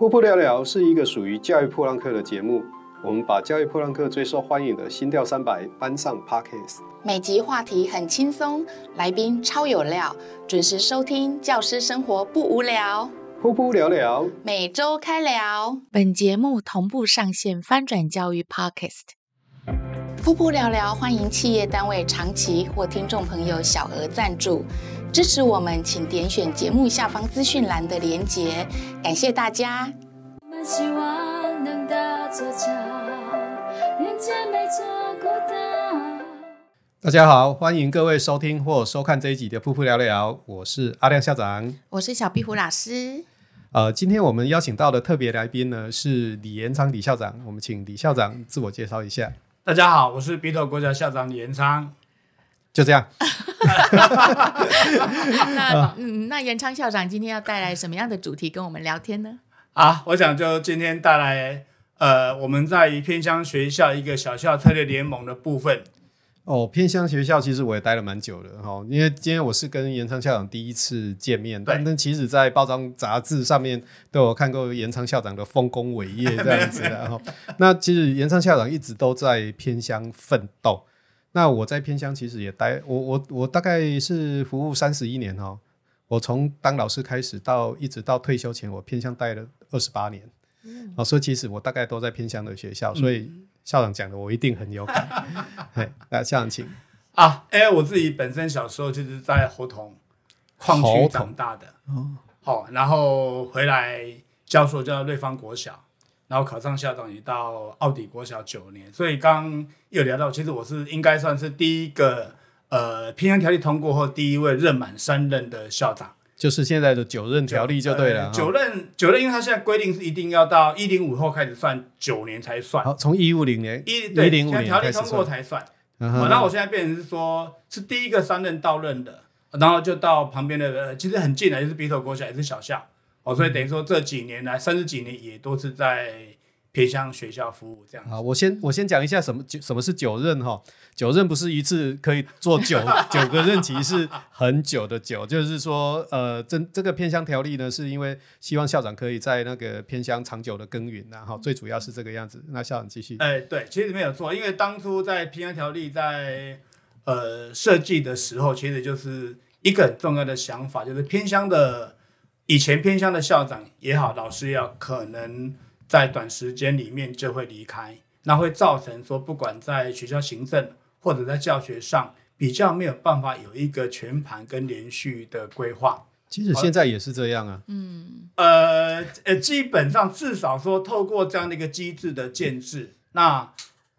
噗噗聊聊是一个属于教育破浪客的节目，我们把教育破浪客最受欢迎的心跳三百搬上 Podcast。每集话题很轻松，来宾超有料，准时收听，教师生活不无聊。噗噗聊聊，每周开聊。本节目同步上线翻转教育 Podcast。噗噗聊聊，欢迎企业单位长期或听众朋友小额赞助。支持我们，请点选节目下方资讯栏的连结，感谢大家。希望能搭座桥，连接每座孤岛。大家好，欢迎各位收听或收看这一集的噗噗聊聊，我是阿亮校长，我是小壁虎老师。呃，今天我们邀请到的特别来宾呢是李延昌李校长，我们请李校长自我介绍一下。大家好，我是鼻头国家校长李延昌。就这样。那嗯，那延昌校长今天要带来什么样的主题跟我们聊天呢？啊，我想就今天带来呃，我们在于偏乡学校一个小校策略联盟的部分。哦，偏乡学校其实我也待了蛮久的哈，因为今天我是跟延昌校长第一次见面，但但其实在包装杂志上面都有看过延昌校长的丰功伟业这样子的哈。那其实延昌校长一直都在偏乡奋斗。那我在偏乡其实也待，我我我大概是服务三十一年哦。我从当老师开始到一直到退休前，我偏乡待了二十八年。嗯，所以其实我大概都在偏乡的学校，所以校长讲的我一定很有感。哎，那校长请啊，哎、欸，我自己本身小时候就是在侯硐矿区长大的哦，好，然后回来教书教瑞芳国小。然后考上校长也到奥底国小九年，所以刚有聊到，其实我是应该算是第一个呃平安条例通过后第一位任满三任的校长，就是现在的九任条例就对了。呃、九任九任，因为他现在规定是一定要到一零五后开始算九年才算，好，从一五零年一零五年条例通过才算。然后、嗯、我现在变成是说是第一个三任到任的，然后就到旁边的，其实很近的，就是鼻头国小也是小校。哦，所以等于说这几年来三十几年也都是在偏乡学校服务这样。好，我先我先讲一下什么什么是九任哈？九任不是一次可以做九 九个任期，是很久的久。就是说，呃，这这个偏乡条例呢，是因为希望校长可以在那个偏乡长久的耕耘，然后最主要是这个样子。那校长继续。哎，对，其实没有错，因为当初在偏乡条例在呃设计的时候，其实就是一个很重要的想法，就是偏乡的。以前偏乡的校长也好，老师也好，可能在短时间里面就会离开，那会造成说，不管在学校行政或者在教学上，比较没有办法有一个全盘跟连续的规划。其实现在也是这样啊。嗯，呃呃，基本上至少说，透过这样的一个机制的建制，那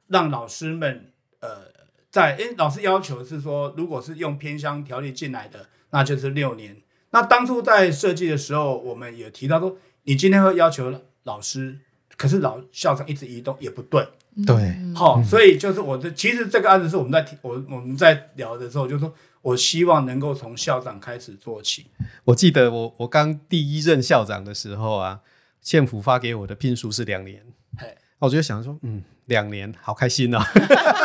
让老师们呃，在诶，老师要求是说，如果是用偏乡条例进来的，那就是六年。那当初在设计的时候，我们也提到说，你今天会要求老师，可是老校长一直移动也不对，对，好、嗯，所以就是我的，其实这个案子是我们在提，我我们在聊的时候，就是说我希望能够从校长开始做起。我记得我我刚第一任校长的时候啊，县府发给我的聘书是两年，嘿，我就想说，嗯。两年，好开心哦！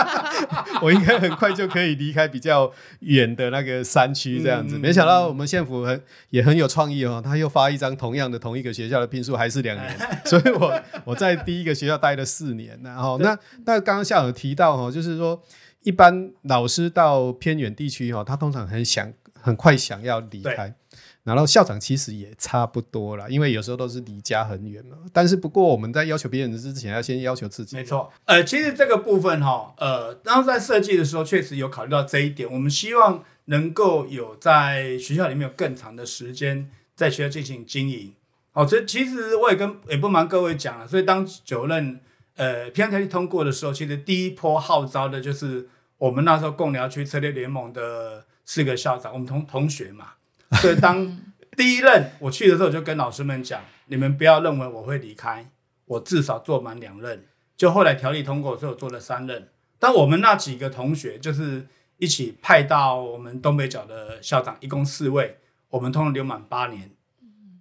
我应该很快就可以离开比较远的那个山区，这样子。没想到我们县府很也很有创意哦，他又发一张同样的同一个学校的聘书，还是两年。所以我我在第一个学校待了四年，然后那那刚刚校长提到哈，就是说一般老师到偏远地区哈，他通常很想很快想要离开。然后校长其实也差不多啦，因为有时候都是离家很远嘛。但是不过我们在要求别人之前，要先要求自己。没错，呃，其实这个部分哈，呃，然后在设计的时候确实有考虑到这一点。我们希望能够有在学校里面有更长的时间在学校进行经营。哦，这其实我也跟也不瞒各位讲了，所以当九任呃平安条例通过的时候，其实第一波号召的就是我们那时候贡寮区策略联盟的四个校长，我们同同学嘛。所以当第一任我去的时候，我就跟老师们讲，你们不要认为我会离开，我至少做满两任。就后来条例通过的时候，做了三任。但我们那几个同学就是一起派到我们东北角的校长，一共四位，我们通常留满八年。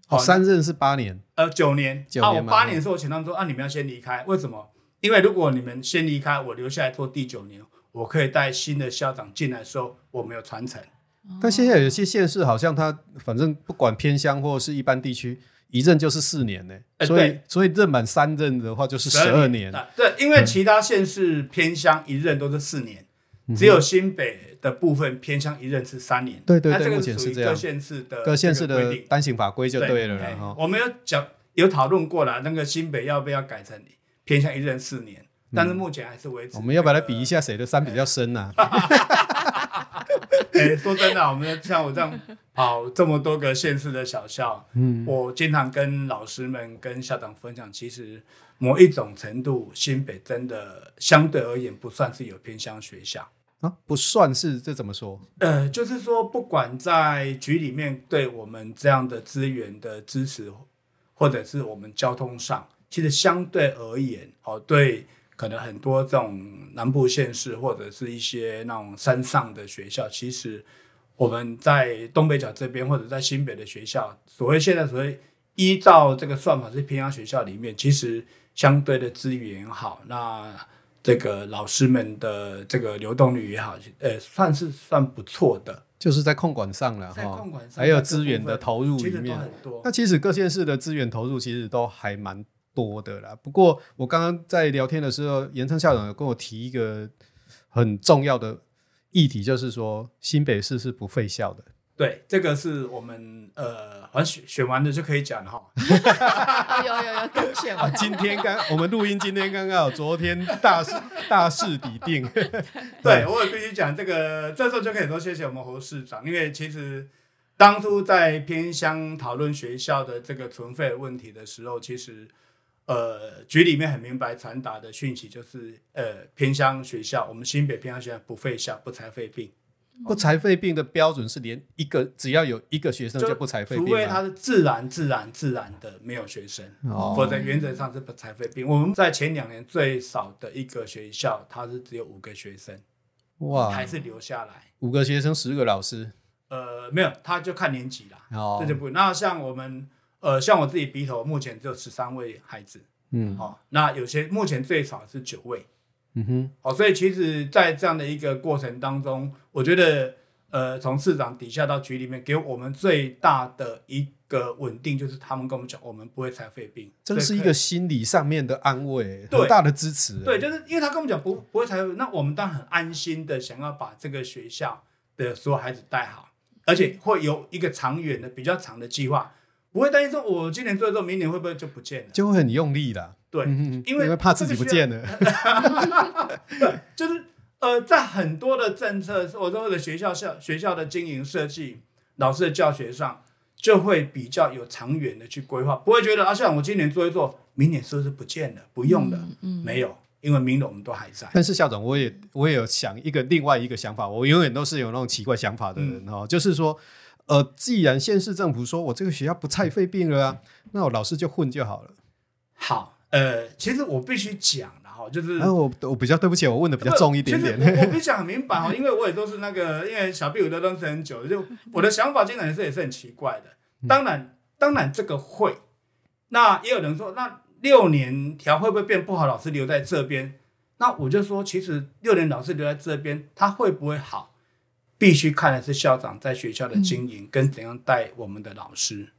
哦，三任是八年，呃，九年。九年。啊，我八年的时候，我请他们说，啊，你们要先离开，为什么？因为如果你们先离开，我留下来做第九年，我可以带新的校长进来的时候，我没有传承。但现在有些县市好像它反正不管偏乡或是一般地区，一任就是四年呢，欸、所以、欸、所以任满三任的话就是十二年。对，因为其他县市偏乡一任都是四年，嗯、只有新北的部分偏乡一任是三年。对对对，目前是这样。各县市的各县市的单行法规就对了。对我们有讲有讨论过了，那个新北要不要改成偏乡一任四年？但是目前还是维持、嗯。我们要不要来比一下谁的山比较深呢、啊？哎、欸，说真的，我们像我这样跑这么多个县市的小校，嗯，我经常跟老师们、跟校长分享，其实某一种程度，新北真的相对而言不算是有偏乡学校啊，不算是，这怎么说？呃，就是说，不管在局里面对我们这样的资源的支持，或者是我们交通上，其实相对而言，哦，对。可能很多这种南部县市或者是一些那种山上的学校，其实我们在东北角这边或者在新北的学校，所谓现在所谓依照这个算法是偏乡学校里面，其实相对的资源也好，那这个老师们的这个流动率也好，呃，算是算不错的，就是在控管上了哈，还有资源的投入里面，那其实各县市的资源投入其实都还蛮多的啦，不过我刚刚在聊天的时候，严昌校长有跟我提一个很重要的议题，就是说新北市是不废校的。对，这个是我们呃，好像选选完了就可以讲了哈。有有有，刚选完。今天刚我们录音，今天刚刚好，昨天大事大事已定。对，我也必须讲这个，这时候就可以说谢谢我们侯市长，因为其实当初在偏乡讨论学校的这个存废问题的时候，其实。呃，局里面很明白传达的讯息就是，呃，偏乡学校，我们新北偏乡学校不废校，不裁废并。不裁废并的标准是连一个只要有一个学生就不裁废并，除非他是自然、自然、自然的没有学生，哦、否则原则上是不裁废并。我们在前两年最少的一个学校，它是只有五个学生，哇，还是留下来五个学生十个老师。呃，没有，他就看年级啦，哦，这就不。那像我们。呃，像我自己鼻头目前只有十三位孩子，嗯，好、哦，那有些目前最少是九位，嗯哼，好、哦，所以其实，在这样的一个过程当中，我觉得，呃，从市长底下到局里面，给我们最大的一个稳定，就是他们跟我们讲，我们不会才废病，这是一个心理上面的安慰，很大的支持。对，就是因为他跟我们讲不不会才废，那我们当然很安心的想要把这个学校的所有孩子带好，而且会有一个长远的比较长的计划。不会担心说，我今年做的时候，明年会不会就不见了？就会很用力的。对，因为因为怕自己不见了。对，就是呃，在很多的政策，我说的学校校学校的经营设计、老师的教学上，就会比较有长远的去规划，不会觉得啊，像我今年做一做，明年是不是不见了？不用了，嗯，没有，因为明年我们都还在。但是校长，我也我也有想一个另外一个想法，我永远都是有那种奇怪想法的人哦，就是说。呃，既然县市政府说我这个学校不太费病了啊，那我老师就混就好了。好，呃，其实我必须讲的哈，就是，啊、我我比较对不起，我问的比较重一点点。我我 必须讲很明白哈，因为我也都是那个，因为小 B 我都认识很久，就我的想法经常也是也是很奇怪的。当然，当然这个会，那也有人说，那六年条会不会变不好？老师留在这边，那我就说，其实六年老师留在这边，他会不会好？必须看的是校长在学校的经营跟怎样带我们的老师。嗯、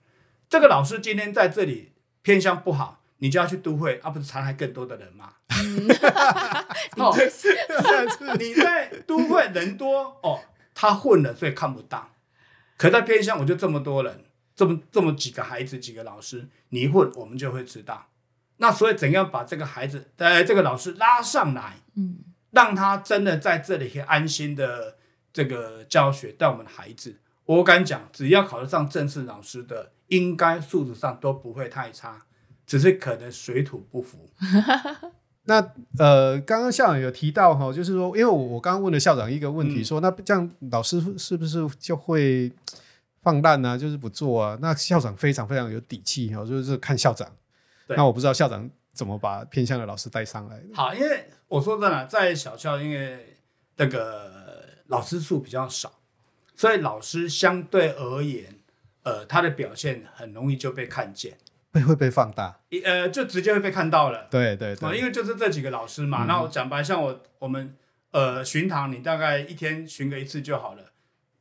这个老师今天在这里偏向不好，你就要去都会，而、啊、不是残害更多的人吗？哦，你在都会人多哦，他混了，所以看不到。可在偏向，我就这么多人，这么这么几个孩子，几个老师，你一混，我们就会知道。那所以怎样把这个孩子，呃，这个老师拉上来，嗯，让他真的在这里可以安心的。这个教学带我们的孩子，我敢讲，只要考得上正式老师的，应该素质上都不会太差，只是可能水土不服。那呃，刚刚校长有提到哈，就是说，因为我我刚刚问了校长一个问题说，说、嗯、那这样老师是不是就会放烂啊，就是不做啊。那校长非常非常有底气哈，就是看校长。那我不知道校长怎么把偏向的老师带上来。好，因为我说真的，在小校，因为那个老师数比较少，所以老师相对而言，呃，他的表现很容易就被看见，会会被放大，呃，就直接会被看到了。对对对，因为就是这几个老师嘛。那、嗯、我讲白，像我我们呃巡堂，你大概一天巡个一次就好了，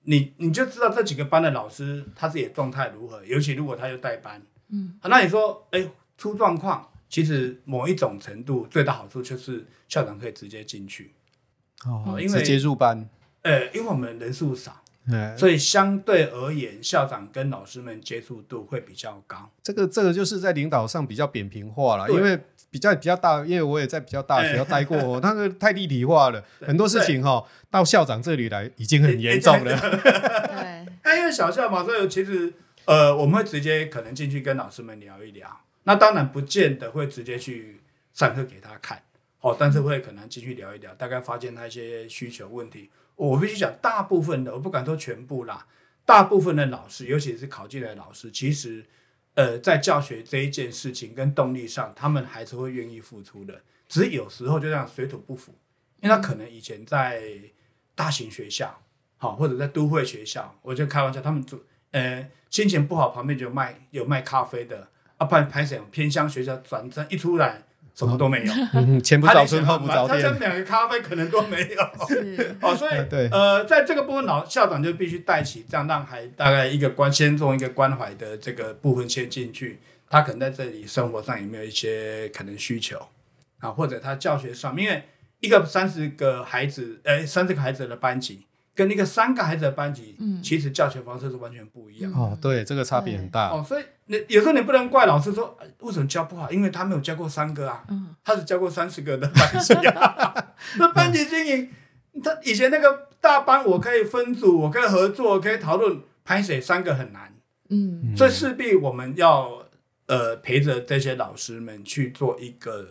你你就知道这几个班的老师他自己的状态如何，尤其如果他又带班，嗯，那你说，哎。出状况，其实某一种程度最大好处就是校长可以直接进去，哦，因为直接入班，呃，因为我们人数少，嗯，所以相对而言，校长跟老师们接触度会比较高。这个这个就是在领导上比较扁平化了，因为比较比较大，因为我也在比较大的学校待过，那个太立体化了，很多事情哈，到校长这里来已经很严重了。对，那因为小校嘛，所以其实呃，我们会直接可能进去跟老师们聊一聊。那当然不见得会直接去上课给他看，哦，但是会可能继续聊一聊，大概发现他一些需求问题。我必须讲，大部分的我不敢说全部啦，大部分的老师，尤其是考进来的老师，其实呃在教学这一件事情跟动力上，他们还是会愿意付出的，只是有时候就这样水土不服，因为他可能以前在大型学校，好或者在都会学校，我就开玩笑，他们做呃心情不好，旁边就卖有卖咖啡的。啊，拍拍什偏乡学校转正一出来，什么都没有，嗯、前不着村后不着店，他连两个咖啡可能都没有。哦，所以对呃，在这个部分，老校长就必须带起这样，让孩大概一个关先从一个关怀的这个部分先进去，他可能在这里生活上有没有一些可能需求啊，或者他教学上，因为一个三十个孩子，呃，三十个孩子的班级。跟那个三个孩子的班级，嗯，其实教学方式是完全不一样哦。对，这个差别很大哦。所以你有时候你不能怪老师说为什么教不好，因为他没有教过三个啊，嗯，他只教过三十个的班级啊。那班级经营，他以前那个大班，我可以分组，我可以合作，可以讨论，拍水三个很难，嗯，所以势必我们要呃陪着这些老师们去做一个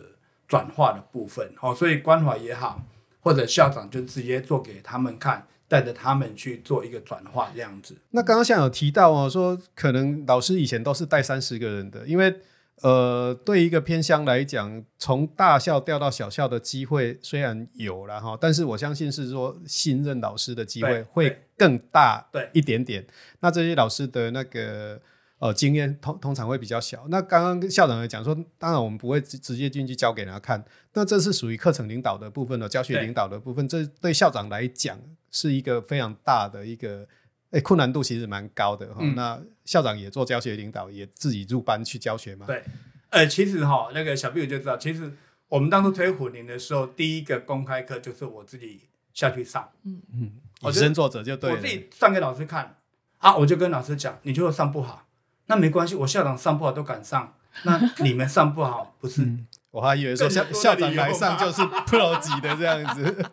转化的部分哦。所以关怀也好，或者校长就直接做给他们看。带着他们去做一个转化，这样子。那刚刚像有提到哦，说可能老师以前都是带三十个人的，因为呃，对一个偏乡来讲，从大校调到小校的机会虽然有了哈，但是我相信是说新任老师的机会会更大一点点。那这些老师的那个。呃，经验通通常会比较小。那刚刚跟校长也讲说，当然我们不会直直接进去教给他看。那这是属于课程领导的部分的教学领导的部分。这对校长来讲是一个非常大的一个，诶，困难度其实蛮高的哈、嗯。那校长也做教学领导，也自己入班去教学嘛？对。呃，其实哈，那个小朋友就知道，其实我们当初推虎林的时候，第一个公开课就是我自己下去上。嗯嗯。以身作则就对了。我自己上给老师看，啊，我就跟老师讲，你觉得上不好？那没关系，我校长上不好都敢上，那你们上不好 不是？嗯、我还以为说校校长来上就是 pro 级的这样子。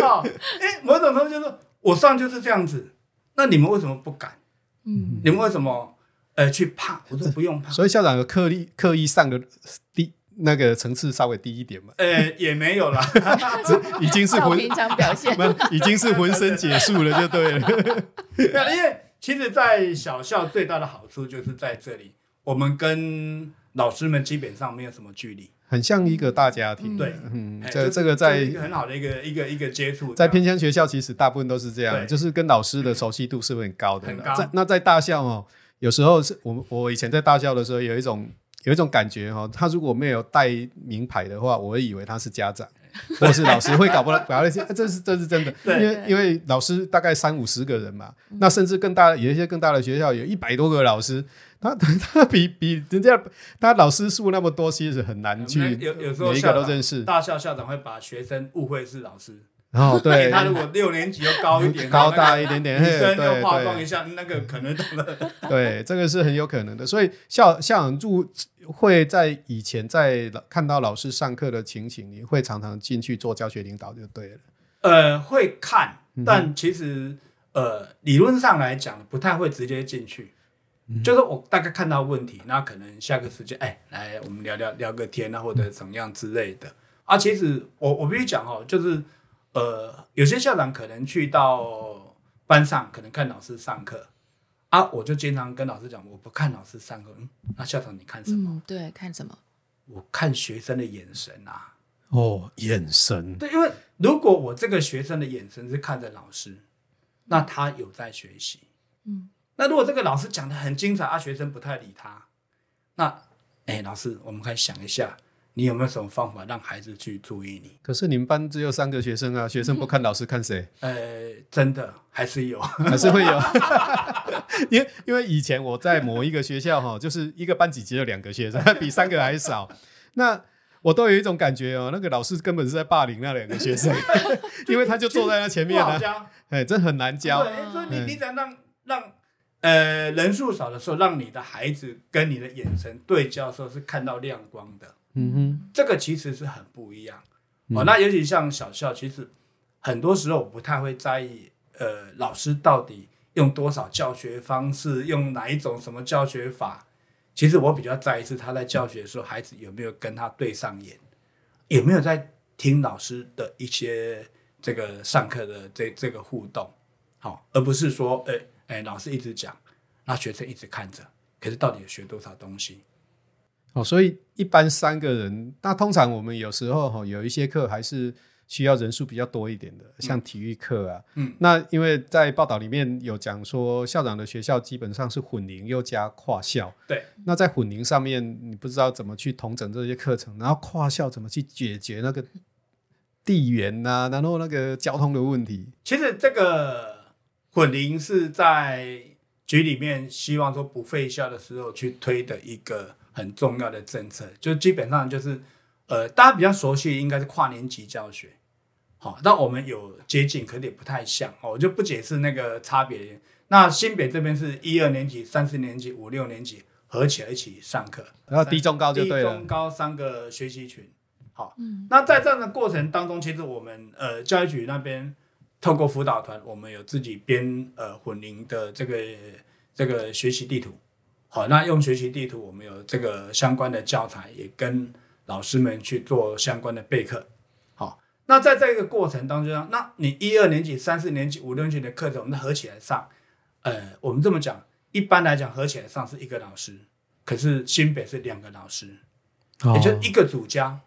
好，哎，某种程度就是我上就是这样子，那你们为什么不敢？嗯，你们为什么呃去怕？我说不用怕。所以校长有刻意刻意上的低那个层次稍微低一点嘛？呃，也没有啦，已经是浑平常表现，已经是浑身解数了，就对了。因为。其实，在小校最大的好处就是在这里，我们跟老师们基本上没有什么距离，很像一个大家庭。对，嗯，这这个在一个很好的一个一个一个接触，在偏乡学校其实大部分都是这样，就是跟老师的熟悉度是很高的？很高。在那在大校哦，有时候是我我以前在大校的时候有一种有一种感觉哈，他如果没有带名牌的话，我会以为他是家长。或是老师会搞不搞那些，这是这是真的，因为因为老师大概三五十个人嘛，那甚至更大的有一些更大的学校有一百多个老师，他他 比比人家他老师数那么多，其实很难去有有时候每一个都认识。大校校长会把学生误会是老师。然后 对，他如果六年级又高一点，高大一点点，女生又化妆一下，那个可能对，这个是很有可能的。所以校校长入会在以前在看到老师上课的情形，你会常常进去做教学领导就对了。呃，会看，但其实呃理论上来讲不太会直接进去，就是我大概看到问题，那可能下个时间哎来我们聊聊聊个天啊，或者怎么样之类的。啊，其实我我必须讲哦，就是。呃，有些校长可能去到班上，可能看老师上课，啊，我就经常跟老师讲，我不看老师上课，嗯，那校长你看什么？嗯，对，看什么？我看学生的眼神啊。哦，眼神。对，因为如果我这个学生的眼神是看着老师，那他有在学习。嗯，那如果这个老师讲的很精彩，啊，学生不太理他，那，哎，老师，我们可以想一下。你有没有什么方法让孩子去注意你？可是你们班只有三个学生啊，学生不看老师看谁？呃，真的还是有，还是会有。因为因为以前我在某一个学校哈，就是一个班级只有两个学生，比三个还少。那我都有一种感觉哦，那个老师根本是在霸凌那两个学生，因为他就坐在那前面啊，哎，这很难教。对，所以你你想让让呃人数少的时候，让你的孩子跟你的眼神对焦的时候是看到亮光的。嗯哼，这个其实是很不一样、嗯、哦。那尤其像小校，其实很多时候我不太会在意，呃，老师到底用多少教学方式，用哪一种什么教学法。其实我比较在意是他在教学的时候，孩子有没有跟他对上眼，有没有在听老师的一些这个上课的这这个互动，好、哦，而不是说，哎哎，老师一直讲，那学生一直看着，可是到底有学多少东西？哦，所以一般三个人，那通常我们有时候哈有一些课还是需要人数比较多一点的，像体育课啊。嗯，那因为在报道里面有讲说，校长的学校基本上是混龄又加跨校。对。那在混龄上面，你不知道怎么去统整这些课程，然后跨校怎么去解决那个地缘啊，然后那个交通的问题。其实这个混龄是在局里面希望说不废校的时候去推的一个。很重要的政策，就基本上就是，呃，大家比较熟悉应该是跨年级教学，好，那我们有接近，可是也不太像，我就不解释那个差别。那新北这边是一二年级、三四年级、五六年级合起来一起上课，然后低中高就对了，低中高三个学习群，好，嗯，那在这样的过程当中，其实我们呃教育局那边透过辅导团，我们有自己编呃混龄的这个这个学习地图。好，那用学习地图，我们有这个相关的教材，也跟老师们去做相关的备课。好，那在这个过程当中，那你一二年级、三四年级、五六年级的课程，我们合起来上。呃，我们这么讲，一般来讲合起来上是一个老师，可是新北是两个老师，也就一个主教。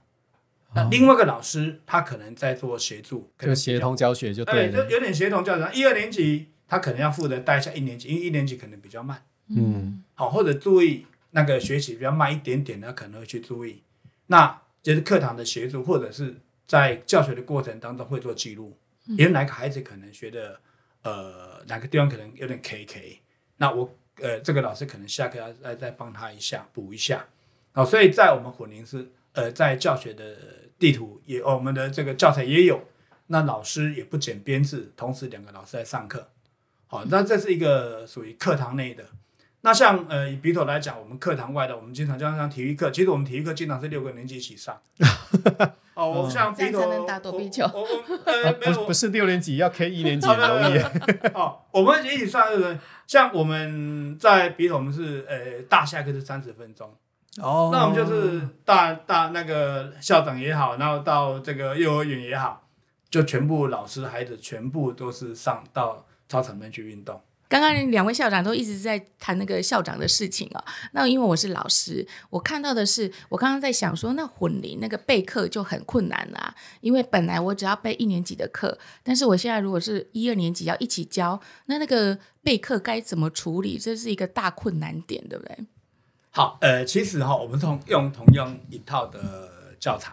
那另外一个老师他可能在做协助，就协同教学就对，就有点协同教学。一二年级他可能要负责带一下一年级，因为一年级可能比较慢。嗯，好，或者注意那个学习比较慢一点点的，可能会去注意。那就是课堂的协助，或者是在教学的过程当中会做记录。因为哪个孩子可能学的，呃，哪个地方可能有点 K K，那我呃这个老师可能下课要再再帮他一下补一下。好，所以在我们混龄是呃在教学的地图也，我们的这个教材也有。那老师也不减编制，同时两个老师在上课。好，那这是一个属于课堂内的。那像呃以笔头来讲，我们课堂外的，我们经常像像体育课，其实我们体育课经常是六个年级一起上。哦，我像笔头，才能打躲避球。我我呃没有，不是六年级要 K 一年级的容易。哦，我们一起上是像我们在笔头，我们是呃大下课是三十分钟。哦。那我们就是大大那个校长也好，然后到这个幼儿园也好，就全部老师孩子全部都是上到操场边去运动。刚刚两位校长都一直在谈那个校长的事情哦。那因为我是老师，我看到的是，我刚刚在想说，那混龄那个备课就很困难啦。因为本来我只要备一年级的课，但是我现在如果是一二年级要一起教，那那个备课该怎么处理？这是一个大困难点，对不对？好，呃，其实哈、我们同用同样一套的教材，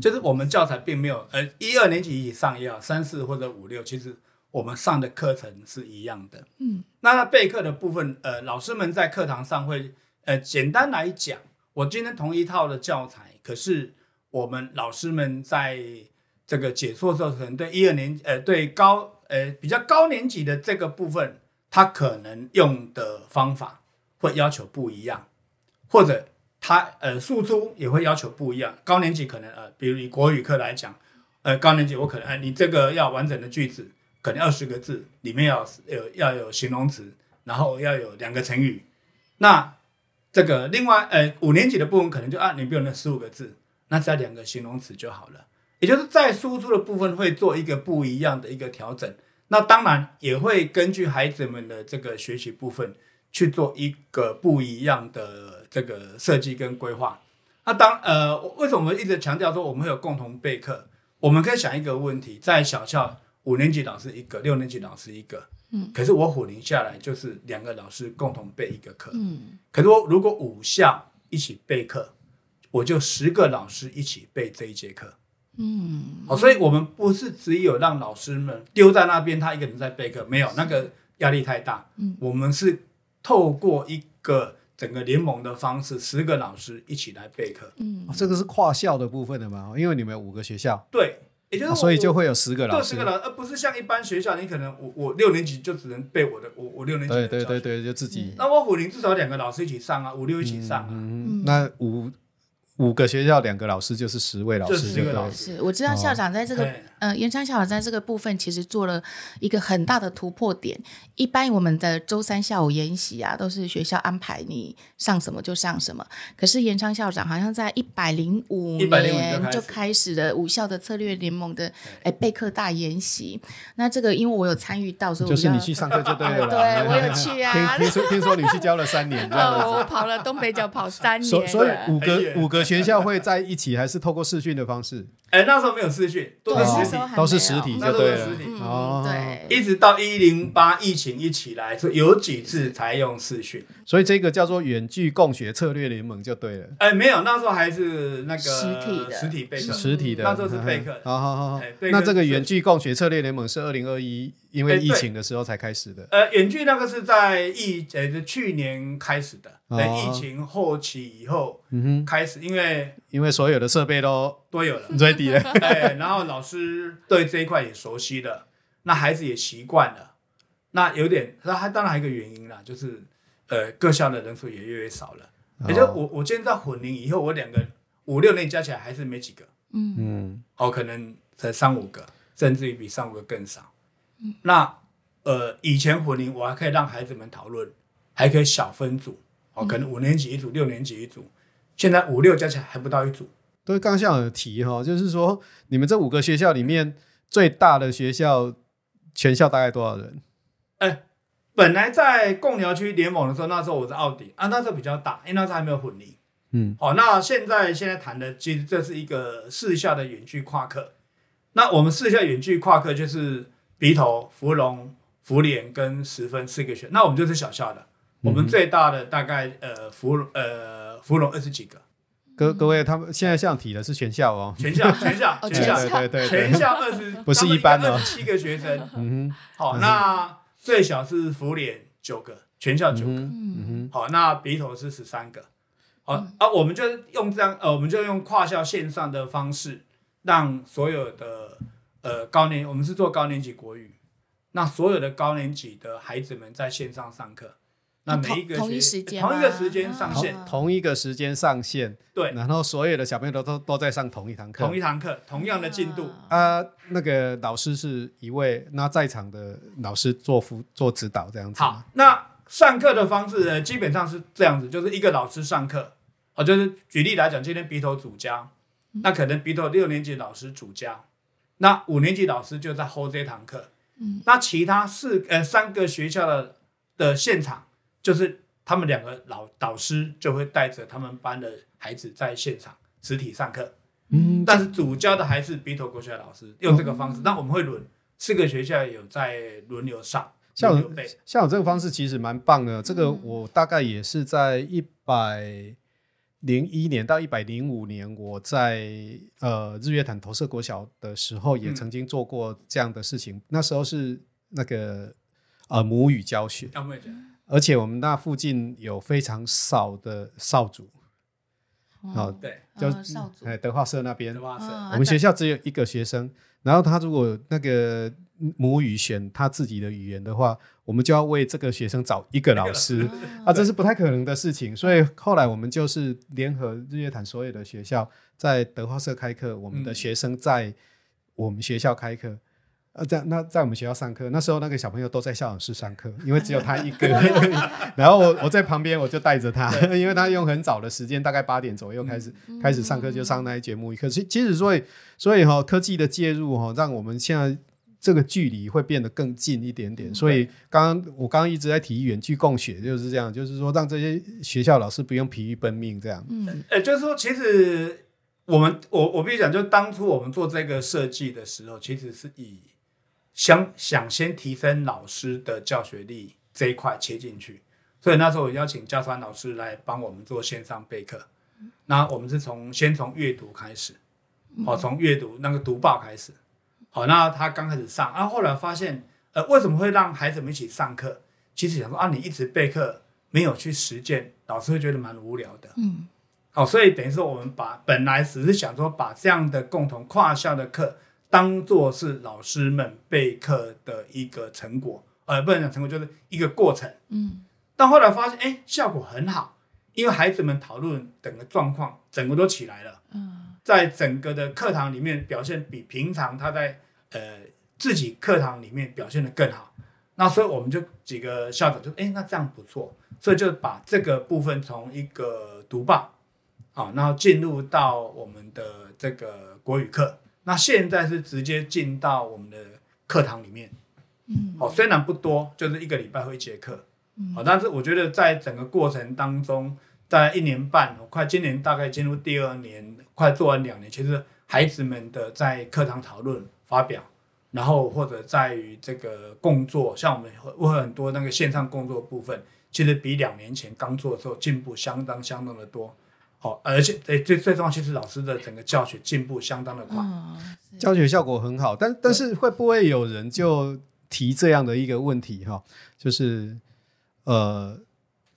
就是我们教材并没有，呃，一二年级以上也好，三四或者五六，其实。我们上的课程是一样的，嗯，那他备课的部分，呃，老师们在课堂上会，呃，简单来讲，我今天同一套的教材，可是我们老师们在这个解说的时候，可能对一二年，呃，对高，呃，比较高年级的这个部分，他可能用的方法会要求不一样，或者他呃输出也会要求不一样。高年级可能呃，比如以国语课来讲，呃，高年级我可能，哎、呃，你这个要完整的句子。可能二十个字里面要有要有形容词，然后要有两个成语。那这个另外呃五年级的部分可能就啊你不用那十五个字，那只要两个形容词就好了。也就是在输出的部分会做一个不一样的一个调整。那当然也会根据孩子们的这个学习部分去做一个不一样的这个设计跟规划。那当呃，为什么我们一直强调说我们会有共同备课？我们可以想一个问题，在小校五年级老师一个，六年级老师一个，嗯，可是我虎林下来就是两个老师共同备一个课，嗯，可是我如果五校一起备课，我就十个老师一起备这一节课。嗯，好，所以我们不是只有让老师们丢在那边，他一个人在备课，没有那个压力太大。嗯，我们是透过一个整个联盟的方式，十个老师一起来备课。嗯，哦，这个是跨校的部分的嘛？因为你们有五个学校。对，也就是，啊，所以就会有十个老师，十个老师，而不是像一般学校，你可能我我六年级就只能背我的，我我六年级的。对对对对，就自己。嗯，那我虎龄至少两个老师一起上啊，五六一起上啊。嗯，那五。五个学校两个老师就是十位老师，十个老师。我知道校长在这个，哦、呃，延昌校长在这个部分其实做了一个很大的突破点。一般我们的周三下午研习啊，都是学校安排你上什么就上什么。可是延昌校长好像在一百零五年就开始了五校的策略联盟的哎备课大研习。那这个因为我有参与到，所以就是你去上课就对了。对，我有去啊。听说听说你去教了三年，我跑了东北角跑三年。所所以五个五个学校会在一起，还是透过视讯的方式？哎，那时候没有视讯，都是实体，都是实体，就对了。哦，对，一直到一零八疫情一起来，说有几次才用视讯，所以这个叫做远距共学策略联盟就对了。哎，没有，那时候还是那个实体的，实体备课，实体的，那时候是备课。好好好，那这个远距共学策略联盟是二零二一因为疫情的时候才开始的。呃，远距那个是在疫呃去年开始的。在疫情后期以后，嗯哼，开始，因为因为所有的设备都都有了，ready 了，哎，然后老师对这一块也熟悉了，那孩子也习惯了，那有点，那还当然还有一个原因啦，就是呃，各校的人数也越来越少了，也就我我今天在混龄以后，我两个五六年加起来还是没几个，嗯。嗯，哦，可能才三五个，甚至于比三五个更少，嗯，那呃，以前混龄我还可以让孩子们讨论，还可以小分组。哦，可能五年级一组，六年级一组，现在五六加起来还不到一组。对，刚刚有提哈，就是说你们这五个学校里面最大的学校，全校大概多少人？哎，本来在贡寮区联盟的时候，那时候我在奥迪啊，那时候比较大，因为那时候还没有混龄。嗯，好，那现在现在谈的其实这是一个四校的远距跨课。那我们四校远距跨课就是鼻头、芙蓉、福联跟十分四个学，那我们就是小校的。我们最大的大概呃福呃福隆二十几个，各各位他们现在像提的是全校哦，全校 全校全校。对对对，全校二十 不是一般的二十七个学生，嗯哼，好，那最小是福联九个，全校九个，嗯哼，好，那鼻头是十三个，好啊，我们就用这样呃，我们就用跨校线上的方式，让所有的呃高年，我们是做高年级国语，那所有的高年级的孩子们在线上上课。那每一个同一时间，同一个时间上线，同一个时间上线，对，然后所有的小朋友都都都在上同一堂课，同一堂课，同样的进度啊。那个老师是一位，那在场的老师做辅做指导这样子。好，那上课的方式呢，基本上是这样子，就是一个老师上课，啊，就是举例来讲，今天鼻头主教，那可能鼻头六年级老师主教，那五年级老师就在 hold 这堂课，嗯，那其他四呃三个学校的的现场。就是他们两个老导师就会带着他们班的孩子在现场实体上课，嗯，但是主教的还是鼻头国学老师用这个方式，那、嗯、我们会轮四个学校有在轮流上，像我像我这个方式其实蛮棒的，这个我大概也是在一百零一年到一百零五年，我在呃日月潭投射国小的时候也曾经做过这样的事情，嗯、那时候是那个呃母语教学。而且我们那附近有非常少的少主，哦，对，就哎德化社那边，我们学校只有一个学生，然后他如果那个母语选他自己的语言的话，我们就要为这个学生找一个老师，啊，这是不太可能的事情，所以后来我们就是联合日月潭所有的学校在德化社开课，我们的学生在我们学校开课。呃，在那在我们学校上课，那时候那个小朋友都在校长室上课，因为只有他一个。然后我我在旁边，我就带着他，因为他用很早的时间，大概八点左右开始、嗯、开始上课，就上那一节目。可是其实所以所以哈、哦，科技的介入哈、哦，让我们现在这个距离会变得更近一点点。所以刚刚我刚刚一直在提远距共学，就是这样，就是说让这些学校老师不用疲于奔命这样。嗯，呃，就是说，其实我们我我必须讲，就当初我们做这个设计的时候，其实是以想想先提升老师的教学力这一块切进去。所以那时候我邀请教传老师来帮我们做线上备课。那我们是从先从阅读开始，好，从阅读那个读报开始，好，那他刚开始上，啊，后来发现，呃，为什么会让孩子们一起上课？其实想说啊，你一直备课，没有去实践，老师会觉得蛮无聊的，嗯，好，所以等于说我们把本来只是想说把这样的共同跨校的课当做是老师们备课的一个成果，呃，不能讲成果，就是一个过程，嗯，但后来发现，哎，效果很好。因为孩子们讨论整个状况，整个都起来了。嗯，在整个的课堂里面表现比平常他在呃自己课堂里面表现的更好。那所以我们就几个校长就哎，那这样不错，所以就把这个部分从一个读报，啊，然后进入到我们的这个国语课。那现在是直接进到我们的课堂里面。嗯，好，虽然不多，就是一个礼拜会一节课。好，但是我觉得在整个过程当中。在一年半，我快今年大概进入第二年，快做完两年。其实孩子们的在课堂讨论、发表，然后或者在于这个工作，像我们会很多那个线上工作部分，其实比两年前刚做的时候进步相当相当的多。好，而且最最最重要，其实老师的整个教学进步相当的快，教学效果很好。但但是会不会有人就提这样的一个问题哈？就是呃。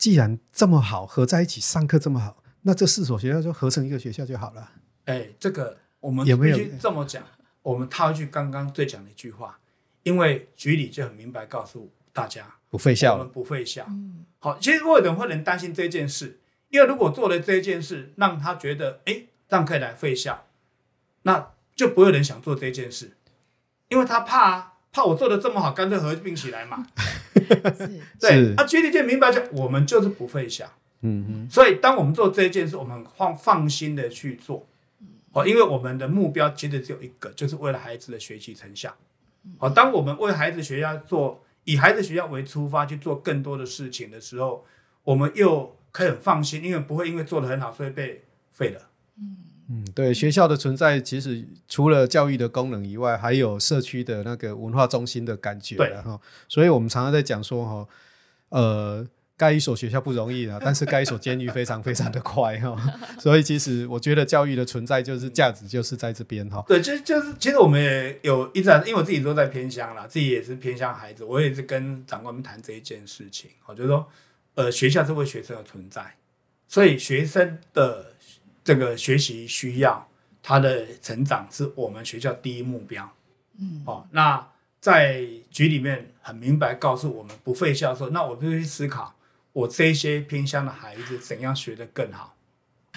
既然这么好，合在一起上课这么好，那这四所学校就合成一个学校就好了。哎，这个我们必须这么讲。有有我们套一句刚刚最讲的一句话，因为局里就很明白告诉大家，不废校，我们不废校。嗯，好，其实为什么会能担心这件事？因为如果做了这件事，让他觉得，哎，这样可以来废校，那就不会有人想做这件事，因为他怕啊。怕我做的这么好，干脆合并起来嘛。是对，啊，决定就明白讲我们就是不废校。嗯嗯。所以当我们做这件事，我们放放心的去做。哦，因为我们的目标其实只有一个，就是为了孩子的学习成效。哦，当我们为孩子学校做，以孩子学校为出发去做更多的事情的时候，我们又可以很放心，因为不会因为做的很好，所以被废了。嗯。嗯，对，学校的存在其实除了教育的功能以外，还有社区的那个文化中心的感觉对哈。所以我们常常在讲说哈，呃，盖一所学校不容易啊，但是盖一所监狱非常非常的快哈。所以其实我觉得教育的存在就是价值，就是在这边哈。对，就就是其实我们也有一直，因为我自己都在偏乡啦，自己也是偏乡孩子，我也是跟长官们谈这一件事情。我觉得说，呃，学校是为学生的存在，所以学生的。这个学习需要他的成长是我们学校第一目标。嗯，哦，那在局里面很明白告诉我们不废校的时候，那我就去思考，我这些偏乡的孩子怎样学得更好。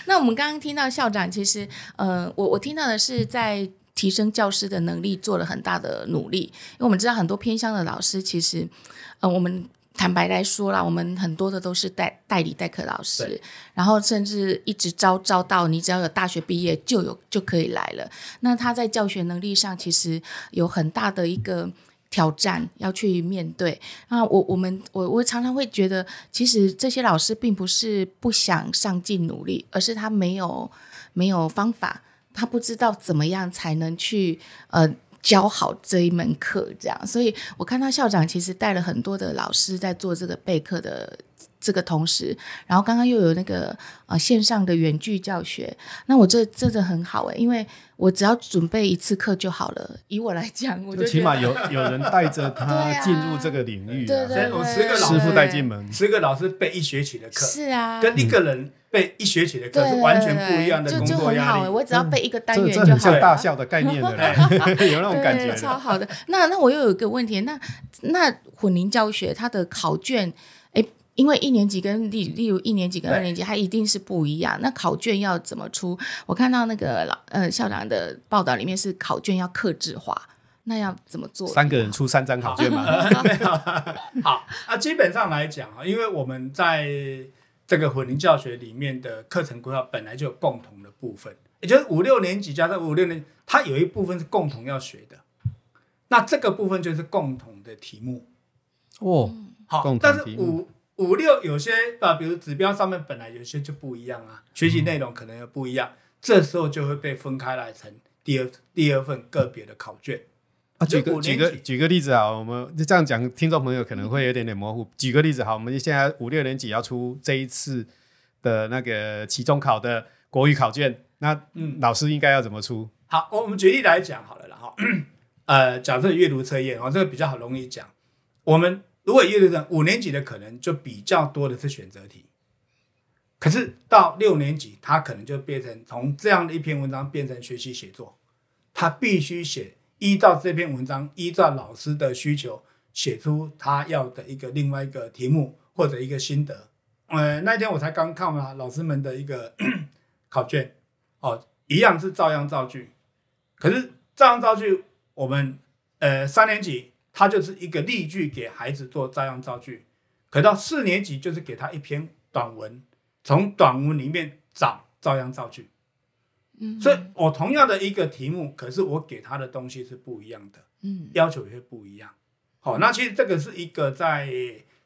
那我们刚刚听到校长，其实，呃，我我听到的是在提升教师的能力做了很大的努力，因为我们知道很多偏乡的老师，其实，呃，我们。坦白来说啦，我们很多的都是代代理代课老师，然后甚至一直招招到你只要有大学毕业就有就可以来了。那他在教学能力上其实有很大的一个挑战要去面对。那我我们我我常常会觉得，其实这些老师并不是不想上进努力，而是他没有没有方法，他不知道怎么样才能去呃。教好这一门课，这样，所以我看到校长其实带了很多的老师在做这个备课的这个同时，然后刚刚又有那个呃线上的远距教学，那我这真的很好诶，因为我只要准备一次课就好了。以我来讲，我就起码有 有人带着他进入这个领域，对对对，我十个师傅带进门，十个老师备一学期的课，是啊，跟一个人。备一学期的课是完全不一样的工作压力。我只要背一个单元就像大校的概念的，有那种感觉。超好的。那那我又有一个问题，那那混龄教学它的考卷，诶，因为一年级跟例例如一年级跟二年级，它一定是不一样。那考卷要怎么出？我看到那个老呃校长的报道里面是考卷要克制化，那要怎么做？三个人出三张考卷吗？好，那基本上来讲啊，因为我们在。这个混龄教学里面的课程规划本来就有共同的部分，也就是五六年级加上五六年，它有一部分是共同要学的。那这个部分就是共同的题目哦。好，但是五五六有些啊，比如指标上面本来有些就不一样啊，学习内容可能又不一样，嗯、这时候就会被分开来成第二第二份个别的考卷。啊，举个举个举个例子啊，我们就这样讲，听众朋友可能会有点点模糊。嗯、举个例子，好，我们现在五六年级要出这一次的那个期中考的国语考卷，那嗯，老师应该要怎么出？好，我们举例来讲好了啦，哈，呃，假设阅读测验啊，这个比较好容易讲，我们。如果阅读生五年级的可能就比较多的是选择题，可是到六年级，他可能就变成从这样的一篇文章变成学习写作，他必须写依照这篇文章，依照老师的需求写出他要的一个另外一个题目或者一个心得。呃，那天我才刚看完老师们的一个 考卷，哦，一样是照样造句，可是照样造句，我们呃三年级。他就是一个例句给孩子做照样造句，可到四年级就是给他一篇短文，从短文里面找照样造句。嗯，所以我同样的一个题目，可是我给他的东西是不一样的，嗯，要求也会不一样。好，那其实这个是一个在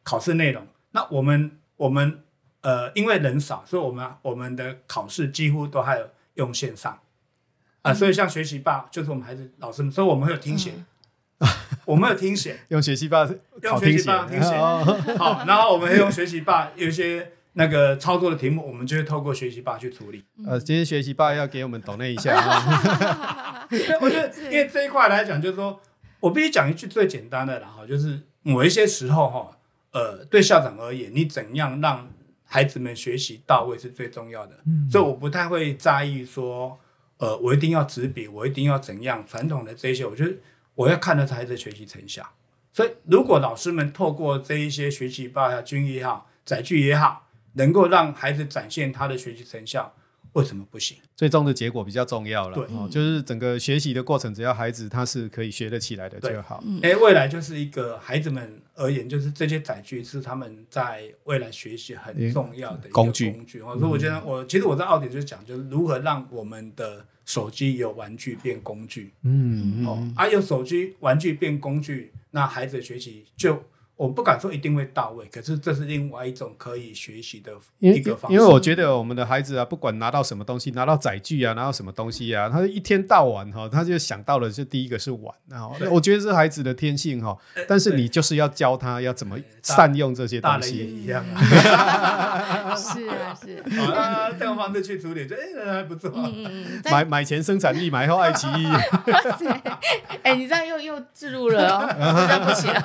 考试内容。那我们我们呃，因为人少，所以我们我们的考试几乎都还有用线上啊，呃，所以像学习吧，就是我们孩子老师们，所以我们会有听写。嗯我们有听写，用学习霸，用学习霸听写。好，然后我们用学习霸，有一些那个操作的题目，我们就会透过学习吧去处理。呃，今天学习吧要给我们懂内一下啊。我觉得，因为这一块来讲，就是说我必须讲一句最简单的，然后就是某一些时候哈，呃，对校长而言，你怎样让孩子们学习到位是最重要的。嗯，所以我不太会在意说，呃，我一定要纸笔，我一定要怎样传统的这些，我觉得。我要看的是孩子学习成效，所以如果老师们透过这一些学习报告、军也好、载具也好，能够让孩子展现他的学习成效，为什么不行？最终的结果比较重要了，对，哦，就是整个学习的过程，只要孩子他是可以学得起来的就好。哎，未来就是一个孩子们而言，就是这些载具是他们在未来学习很重要的工具。工具，所以我觉得我其实我在奥迪就讲，就是如何让我们的。手机由玩具变工具，嗯，哦，啊，有手机玩具变工具，那孩子的学习就。我不敢说一定会到位，可是这是另外一种可以学习的一个方式。因为我觉得我们的孩子啊，不管拿到什么东西，拿到载具啊，拿到什么东西啊，他一天到晚哈，他就想到了，就第一个是玩。然后我觉得是孩子的天性哈，但是你就是要教他要怎么善用这些东西。一样啊，是啊是。啊，这种方式去处理，就哎还不错。嗯 买买前生产力，买后爱奇艺。哎，你这样又又置入了哦，对不起了。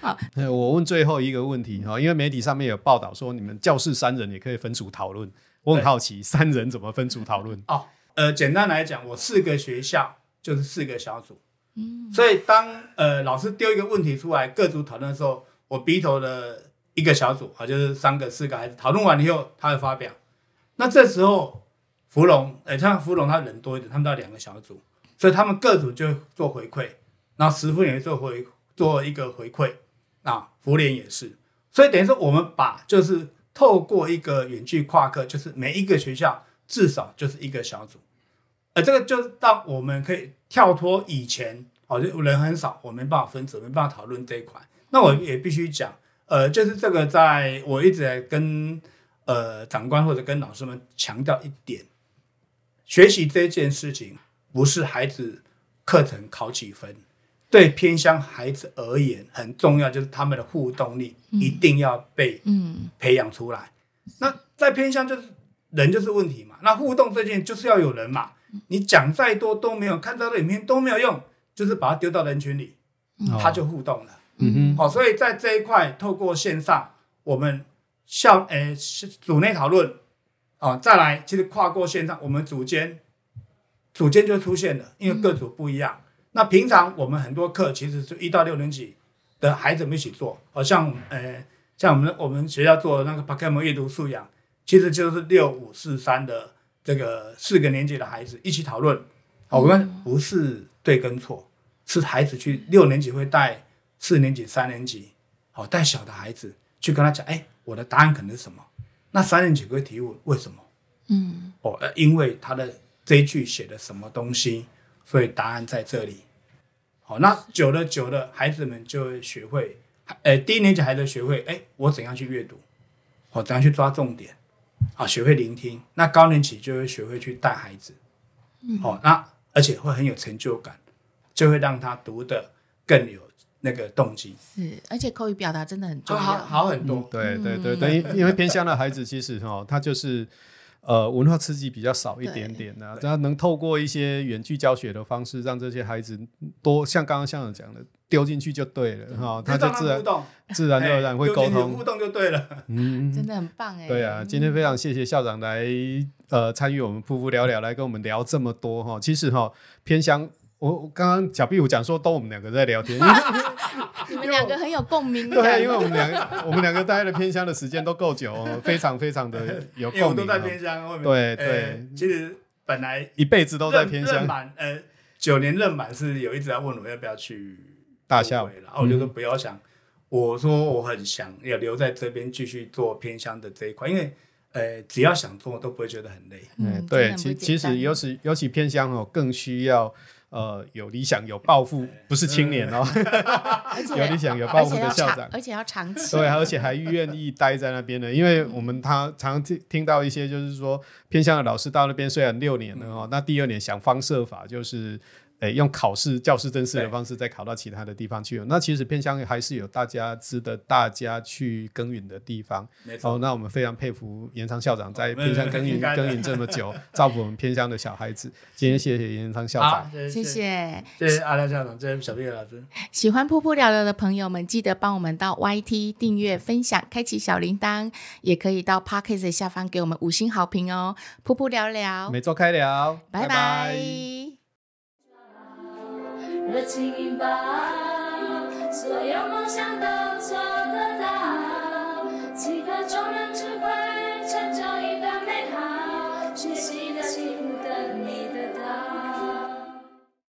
好。我问最后一个问题哈，因为媒体上面有报道说你们教室三人也可以分组讨论，我很好奇三人怎么分组讨论？哦，呃，简单来讲，我四个学校就是四个小组，嗯，所以当呃老师丢一个问题出来，各组讨论的时候，我鼻头的一个小组啊，就是三个四个孩子讨论完以后，他会发表。那这时候芙蓉，哎，像芙蓉他人多一点，他们都要两个小组，所以他们各组就做回馈，然后师傅也会做回做一个回馈。啊，福联也是，所以等于说我们把就是透过一个远距跨课，就是每一个学校至少就是一个小组，而这个就让我们可以跳脱以前哦，就人很少，我没办法分组，没办法讨论这一块。那我也必须讲，呃，就是这个在我一直在跟呃长官或者跟老师们强调一点，学习这件事情不是孩子课程考几分。对偏乡孩子而言，很重要就是他们的互动力一定要被培养出来。那在偏乡就是人就是问题嘛，那互动这件就是要有人嘛。你讲再多都没有，看到的影片都没有用，就是把它丢到人群里，他就互动了。嗯哼，好，所以在这一块透过线上，我们校诶组内讨论啊，再来其实跨过线上，我们组间组间就出现了，因为各组不一样。嗯那平常我们很多课其实是一到六年级的孩子们一起做，好像呃，像我们我们学校做的那个 Pokemon 阅读素养，其实就是六五四三的这个四个年级的孩子一起讨论。好，我们不是对跟错，是孩子去六年级会带四年级、三年级，好带小的孩子去跟他讲，哎，我的答案可能是什么？那三年级会提问为什么？嗯，哦，因为他的这一句写的什么东西？所以答案在这里，好，那久了久了，孩子们就会学会，呃，低一年级孩子学会，哎，我怎样去阅读，我怎样去抓重点，啊，学会聆听。那高年级就会学会去带孩子，嗯，好，那而且会很有成就感，就会让他读的更有那个动机。是，而且口语表达真的很重要，好好很多。嗯、对对对，等于因为偏乡的孩子其实哈，他就是。呃，文化刺激比较少一点点呢、啊，这样能透过一些远距教学的方式，让这些孩子多像刚刚校长讲的，丢进去就对了哈，他就自然自然而然会沟通。互动就对了，嗯，真的很棒哎。对啊，今天非常谢谢校长来呃参与我们噗噗聊聊，来跟我们聊这么多哈。其实哈偏乡。我刚刚小壁虎讲说，都我们两个在聊天，你们两个很有共鸣。对，因为我们两个，我们两个待的偏乡的时间都够久，非常非常的有共鸣。都在偏乡，对对。其实本来一辈子都在偏乡。呃九年任满是有一直在问我要不要去大校，然后我就说不要想，我说我很想要留在这边继续做偏乡的这一块，因为呃只要想做都不会觉觉得很累。嗯，对，其其实尤其尤其偏乡哦更需要。呃，有理想、有抱负，不是青年哦，有理想、有抱负的校长，而且要长期，对，而且还愿意待在那边的，因为我们他常常听听到一些，就是说偏向的老师到那边虽然六年了哦，那第二年想方设法就是。诶，用考试教师甄试的方式再考到其他的地方去。那其实偏乡还是有大家值得大家去耕耘的地方。没错。哦，那我们非常佩服延昌校长在偏乡耕耘耕耘这么久，照顾我们偏乡的小孩子。今天谢谢延昌校长，谢谢，谢谢阿亮校长，谢谢小毕老师。喜欢噗噗聊聊的朋友们，记得帮我们到 YT 订阅、分享、开启小铃铛，也可以到 Podcast 下方给我们五星好评哦。噗噗聊聊，每周开聊，拜拜。热情引爆，所有梦想都。